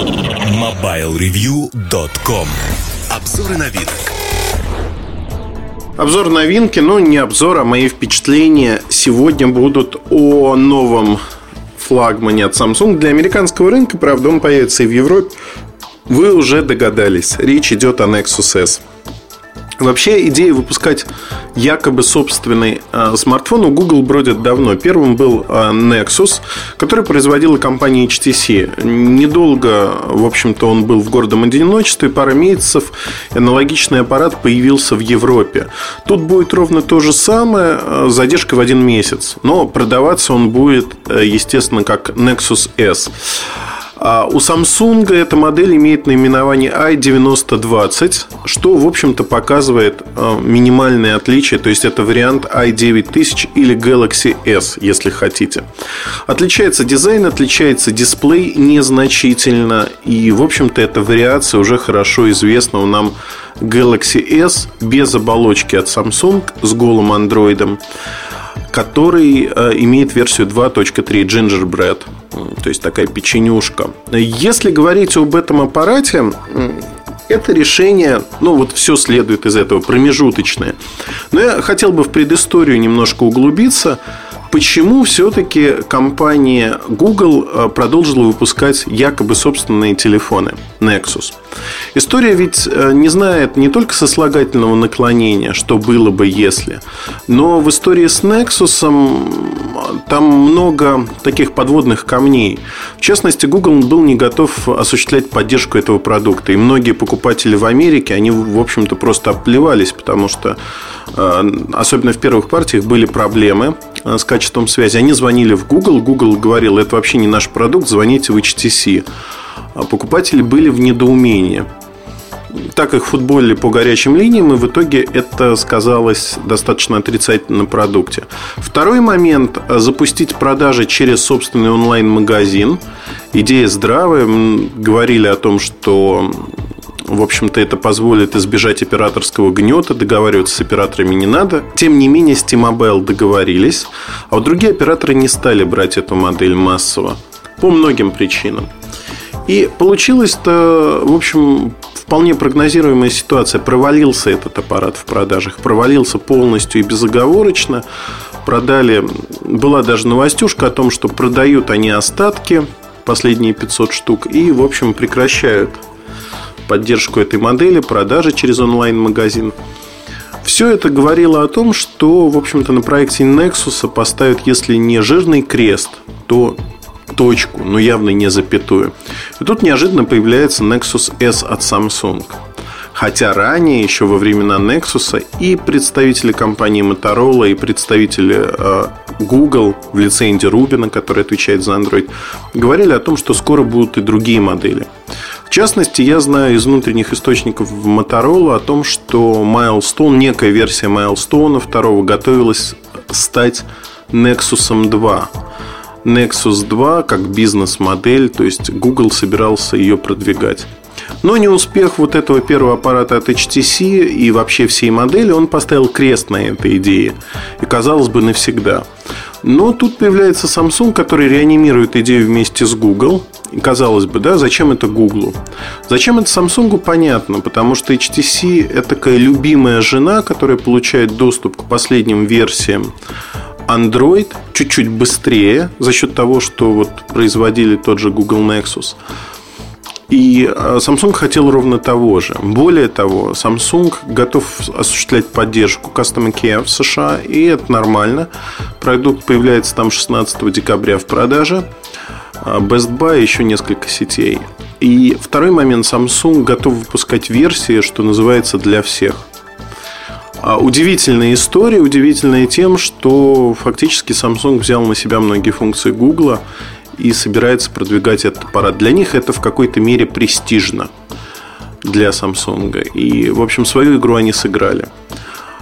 MobileReview.com Обзоры новинок Обзор новинки, но не обзор, а мои впечатления сегодня будут о новом флагмане от Samsung для американского рынка. Правда, он появится и в Европе. Вы уже догадались, речь идет о Nexus S. Вообще идея выпускать якобы собственный э, смартфон у Google бродит давно. Первым был э, Nexus, который производила компания HTC. Недолго, в общем-то, он был в гордом одиночестве, пара месяцев, аналогичный аппарат появился в Европе. Тут будет ровно то же самое, э, задержка в один месяц. Но продаваться он будет, э, естественно, как Nexus S. А у Samsung эта модель имеет наименование i9020, что, в общем-то, показывает а, минимальные отличия. То есть, это вариант i9000 или Galaxy S, если хотите. Отличается дизайн, отличается дисплей незначительно. И, в общем-то, эта вариация уже хорошо известна нам Galaxy S без оболочки от Samsung с голым андроидом который э, имеет версию 2.3 Gingerbread, то есть такая печенюшка. Если говорить об этом аппарате, это решение, ну вот все следует из этого, промежуточное. Но я хотел бы в предысторию немножко углубиться. Почему все-таки компания Google э, продолжила выпускать якобы собственные телефоны Nexus? История ведь э, не знает не только сослагательного наклонения, что было бы если, но в истории с Nexus там много таких подводных камней. В частности, Google был не готов осуществлять поддержку этого продукта. И многие покупатели в Америке, они, в общем-то, просто оплевались, потому что э, особенно в первых партиях были проблемы с качеством связи. Они звонили в Google, Google говорил, это вообще не наш продукт, звоните в HTC. А покупатели были в недоумении. Так их футболили по горячим линиям, и в итоге это сказалось достаточно отрицательно на продукте. Второй момент – запустить продажи через собственный онлайн-магазин. Идея здравая. Говорили о том, что в общем-то, это позволит избежать операторского гнета, договариваться с операторами не надо. Тем не менее, с T-Mobile договорились, а вот другие операторы не стали брать эту модель массово по многим причинам. И получилось-то, в общем, вполне прогнозируемая ситуация. Провалился этот аппарат в продажах, провалился полностью и безоговорочно. Продали, была даже новостюшка о том, что продают они остатки, последние 500 штук, и, в общем, прекращают поддержку этой модели, продажи через онлайн-магазин. Все это говорило о том, что, в общем-то, на проекте Nexus поставят, если не жирный крест, то точку, но явно не запятую. И тут неожиданно появляется Nexus S от Samsung. Хотя ранее, еще во времена Nexus, и представители компании Motorola, и представители э, Google в лице Инди Рубина, который отвечает за Android, говорили о том, что скоро будут и другие модели. В частности, я знаю из внутренних источников в Motorola о том, что Milestone, некая версия Milestone второго готовилась стать Nexus 2. Nexus 2 как бизнес-модель, то есть Google собирался ее продвигать. Но не успех вот этого первого аппарата от HTC и вообще всей модели, он поставил крест на этой идее. И казалось бы навсегда. Но тут появляется Samsung, который реанимирует идею вместе с Google. И казалось бы, да, зачем это Google? Зачем это Samsung, понятно, потому что HTC это такая любимая жена, которая получает доступ к последним версиям Android чуть-чуть быстрее за счет того, что вот производили тот же Google Nexus. И э, Samsung хотел ровно того же. Более того, Samsung готов осуществлять поддержку Custom Care в США, и это нормально. Продукт появляется там 16 декабря в продаже. А Best Buy еще несколько сетей. И второй момент, Samsung готов выпускать версии, что называется, для всех. А удивительная история, удивительная тем, что фактически Samsung взял на себя многие функции Google и собирается продвигать этот аппарат. Для них это в какой-то мере престижно для Samsung. И, в общем, свою игру они сыграли.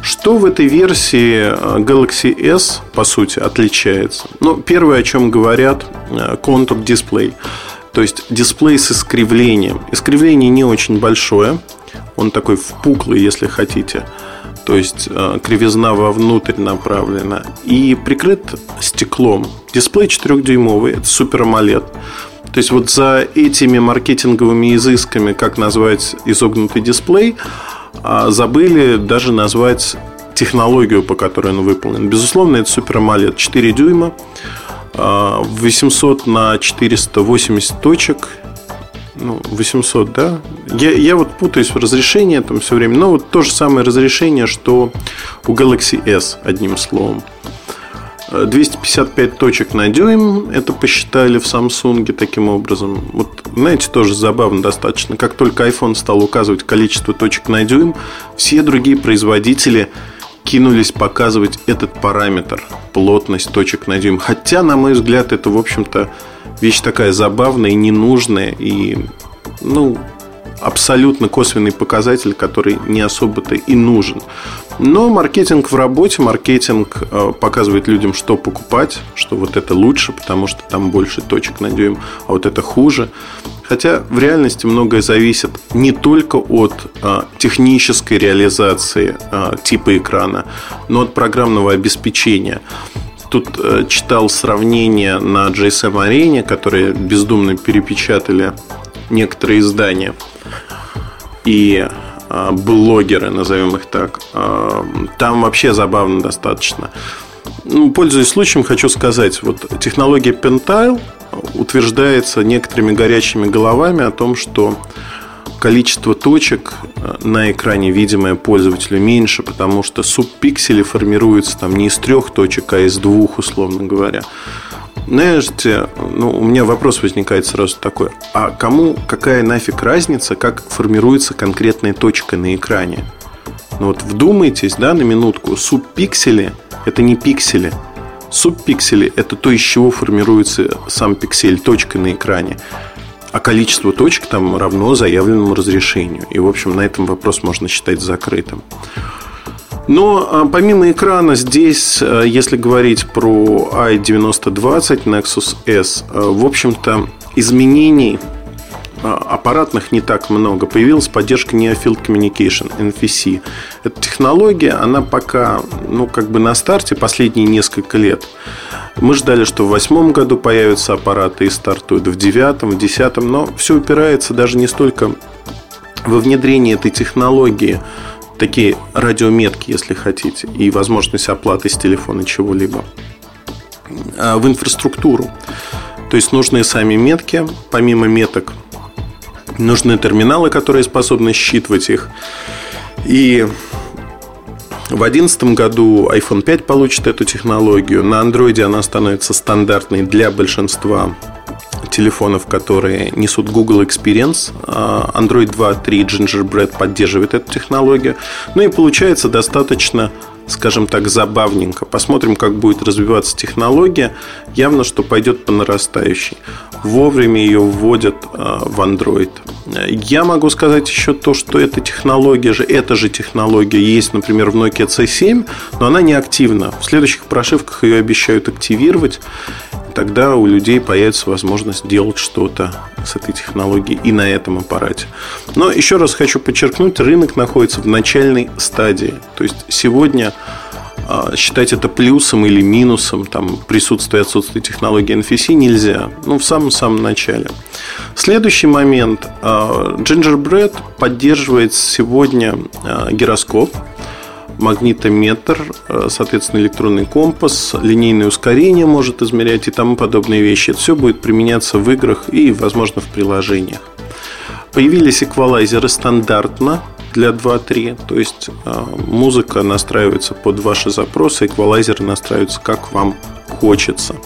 Что в этой версии э, Galaxy S, по сути, отличается? Ну, первое, о чем говорят, контур э. То есть дисплей с искривлением. Искривление не очень большое. Он такой впуклый, если хотите то есть э, кривизна вовнутрь направлена, и прикрыт стеклом. Дисплей 4-дюймовый, это Super AMOLED. То есть вот за этими маркетинговыми изысками, как назвать изогнутый дисплей, а, забыли даже назвать технологию, по которой он выполнен. Безусловно, это Super AMOLED 4 дюйма, 800 а, на 480 точек, ну, 800, да? Я, я вот путаюсь в разрешении там все время. Но вот то же самое разрешение, что у Galaxy S, одним словом. 255 точек на дюйм, это посчитали в Samsung таким образом. Вот, знаете, тоже забавно достаточно. Как только iPhone стал указывать количество точек на дюйм, все другие производители кинулись показывать этот параметр, плотность точек на дюйм. Хотя, на мой взгляд, это, в общем-то, вещь такая забавная и ненужная, и, ну, абсолютно косвенный показатель, который не особо-то и нужен. Но маркетинг в работе, маркетинг э, показывает людям, что покупать, что вот это лучше, потому что там больше точек на дюйм, а вот это хуже. Хотя в реальности многое зависит не только от а, технической реализации а, типа экрана, но от программного обеспечения. Тут а, читал сравнение на GSM арене, которые бездумно перепечатали некоторые издания и а, блогеры, назовем их так. А, там вообще забавно достаточно. Ну, пользуясь случаем, хочу сказать, вот технология Pentile утверждается некоторыми горячими головами о том, что количество точек а, на экране, видимое пользователю, меньше, потому что субпиксели формируются там не из трех точек, а из двух, условно говоря. Знаете, ну, у меня вопрос возникает сразу такой. А кому какая нафиг разница, как формируется конкретная точка на экране? Ну вот вдумайтесь, да, на минутку. Субпиксели – это не пиксели. Субпиксели – это то, из чего формируется сам пиксель, точка на экране. А количество точек там равно заявленному разрешению. И, в общем, на этом вопрос можно считать закрытым. Но а, помимо экрана здесь, а, если говорить про i9020 Nexus S, а, в общем-то изменений аппаратных не так много. Появилась поддержка Near Communication, NFC. Эта технология, она пока, ну, как бы на старте последние несколько лет. Мы ждали, что в восьмом году появятся аппараты и стартуют в девятом, в десятом, но все упирается даже не столько во внедрение этой технологии такие радиометки, если хотите, и возможность оплаты с телефона чего-либо а, в инфраструктуру. То есть нужны сами метки, помимо меток нужны терминалы, которые способны считывать их. И в 2011 году iPhone 5 получит эту технологию. На Android она становится стандартной для большинства телефонов, которые несут Google Experience. А, Android 2.3 Gingerbread поддерживает эту технологию. Ну и получается достаточно скажем так, забавненько. Посмотрим, как будет развиваться технология. Явно, что пойдет по нарастающей. Вовремя ее вводят а, в Android. Я могу сказать еще то, что эта технология же, эта же технология есть, например, в Nokia C7, но она не активна. В следующих прошивках ее обещают активировать тогда у людей появится возможность делать что-то с этой технологией и на этом аппарате. Но еще раз хочу подчеркнуть, рынок находится в начальной стадии. То есть сегодня а, считать это плюсом или минусом, там, присутствие и отсутствие технологии NFC нельзя. Ну, в самом-самом начале. Следующий момент. А, Gingerbread поддерживает сегодня а, гироскоп магнитометр, э, соответственно, электронный компас, линейное ускорение может измерять и тому подобные вещи. Это все будет применяться в играх и, возможно, в приложениях. Появились эквалайзеры стандартно для 2.3, то есть э, музыка настраивается под ваши запросы, эквалайзеры настраиваются как вам хочется.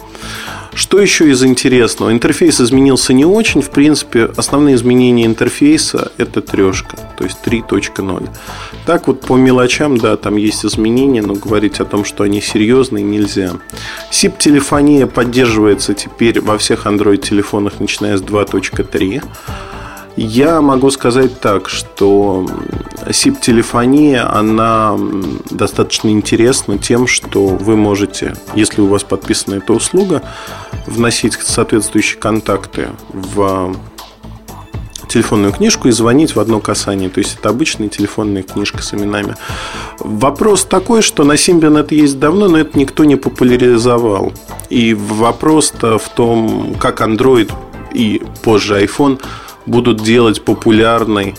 Что еще из интересного? Интерфейс изменился не очень. В принципе, основные изменения интерфейса – это трешка, то есть 3.0. Так вот, по мелочам, да, там есть изменения, но говорить о том, что они серьезные, нельзя. SIP-телефония поддерживается теперь во всех Android-телефонах, начиная с 2.3. Я могу сказать так, что SIP-телефония, она достаточно интересна тем, что вы можете, если у вас подписана эта услуга, вносить соответствующие контакты в телефонную книжку и звонить в одно касание. То есть это обычная телефонная книжка с именами. Вопрос такой, что на Symbian это есть давно, но это никто не популяризовал. И вопрос-то в том, как Android и позже iPhone будут делать популярной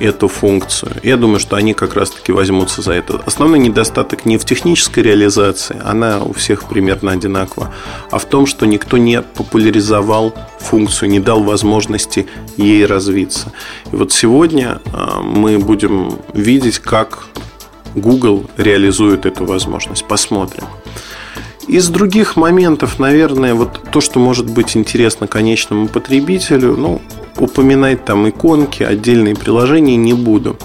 эту функцию. Я думаю, что они как раз-таки возьмутся за это. Основной недостаток не в технической реализации, она у всех примерно одинакова, а в том, что никто не популяризовал функцию, не дал возможности ей развиться. И вот сегодня а, мы будем видеть, как Google реализует эту возможность. Посмотрим. Из других моментов, наверное, вот то, что может быть интересно конечному потребителю, ну, упоминать там иконки, отдельные приложения не буду.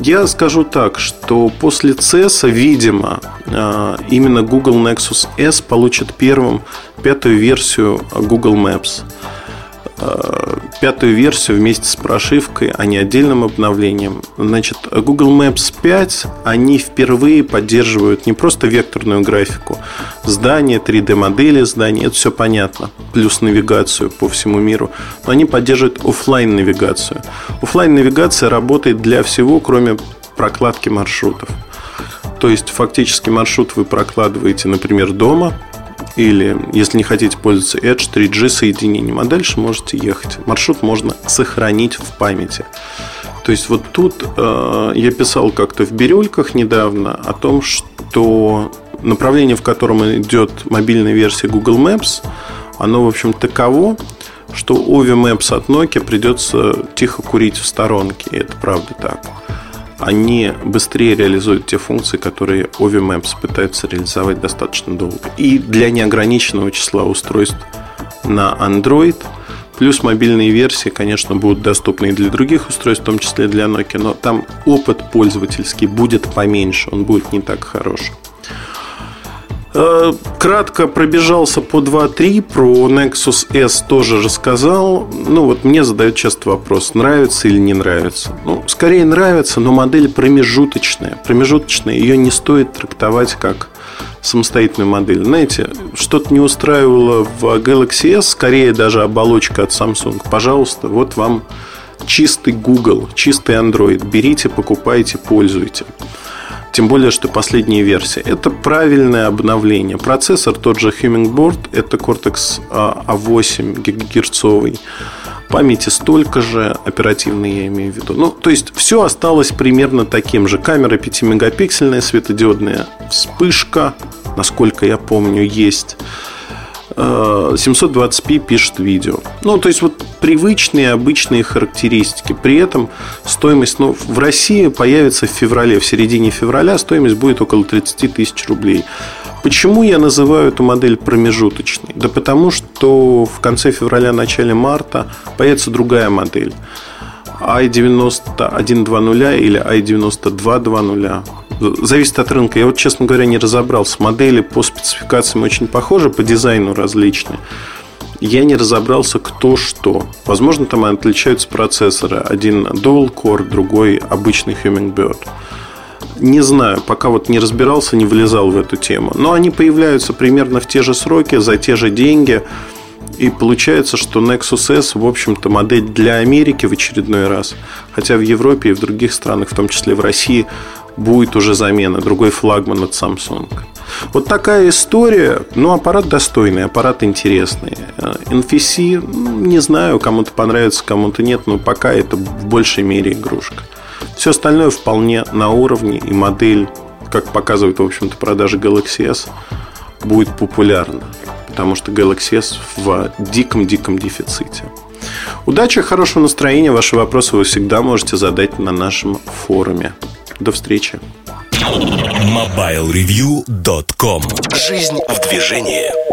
Я скажу так, что после CES, видимо, а, именно Google Nexus S получит первым пятую версию Google Maps – пятую версию вместе с прошивкой, а не отдельным обновлением. Значит, Google Maps 5, они впервые поддерживают не просто векторную графику, здания, 3D-модели зданий, это все понятно, плюс навигацию по всему миру, но они поддерживают офлайн навигацию офлайн навигация работает для всего, кроме прокладки маршрутов. То есть, фактически маршрут вы прокладываете, например, дома – или, если не хотите пользоваться Edge, 3G соединением, а дальше можете ехать. Маршрут можно сохранить в памяти. То есть вот тут э, я писал как-то в бирюльках недавно о том, что направление, в котором идет мобильная версия Google Maps, оно, в общем, таково, что Ovi Maps от Nokia придется тихо курить в сторонке. И это правда так они быстрее реализуют те функции, которые Ovi Maps пытается реализовать достаточно долго. И для неограниченного числа устройств на Android Плюс мобильные версии, конечно, будут доступны и для других устройств, в том числе для Nokia, но там опыт пользовательский будет поменьше, он будет не так хорош. Э, кратко пробежался по 2.3, про Nexus S тоже рассказал. Ну, вот мне задают часто вопрос, нравится или не нравится. Ну, скорее нравится, но модель промежуточная. Промежуточная, ее не стоит трактовать как самостоятельную модель. Знаете, что-то не устраивало в Galaxy S, скорее даже оболочка от Samsung. Пожалуйста, вот вам чистый Google, чистый Android. Берите, покупайте, пользуйте. Тем более, что последняя версия. Это правильное обновление. Процессор тот же Hummingbird, это Cortex A8 гигагерцовый. Памяти столько же, оперативной я имею в виду. Ну, то есть, все осталось примерно таким же. Камера 5-мегапиксельная, светодиодная вспышка, насколько я помню, есть. 720p пишет видео. Ну, то есть, вот привычные, обычные характеристики. При этом стоимость ну, в России появится в феврале, в середине февраля стоимость будет около 30 тысяч рублей. Почему я называю эту модель промежуточной? Да потому что в конце февраля, начале марта появится другая модель i9120 или i9220. Зависит от рынка. Я вот, честно говоря, не разобрался. Модели по спецификациям очень похожи, по дизайну различные. Я не разобрался, кто что. Возможно, там отличаются процессоры. Один Dual Core, другой обычный Hummingbird. Не знаю, пока вот не разбирался, не влезал в эту тему. Но они появляются примерно в те же сроки, за те же деньги. И получается, что Nexus S, в общем-то, модель для Америки в очередной раз. Хотя в Европе и в других странах, в том числе в России, будет уже замена, другой флагман от Samsung. Вот такая история. Ну, аппарат достойный, аппарат интересный. NFC, ну, не знаю, кому-то понравится, кому-то нет, но пока это в большей мере игрушка. Все остальное вполне на уровне, и модель, как показывают, в общем-то, продажи Galaxy S, будет популярна потому что Galaxy S в диком-диком дефиците. Удачи, хорошего настроения. Ваши вопросы вы всегда можете задать на нашем форуме. До встречи. MobileReview.com Жизнь в движении.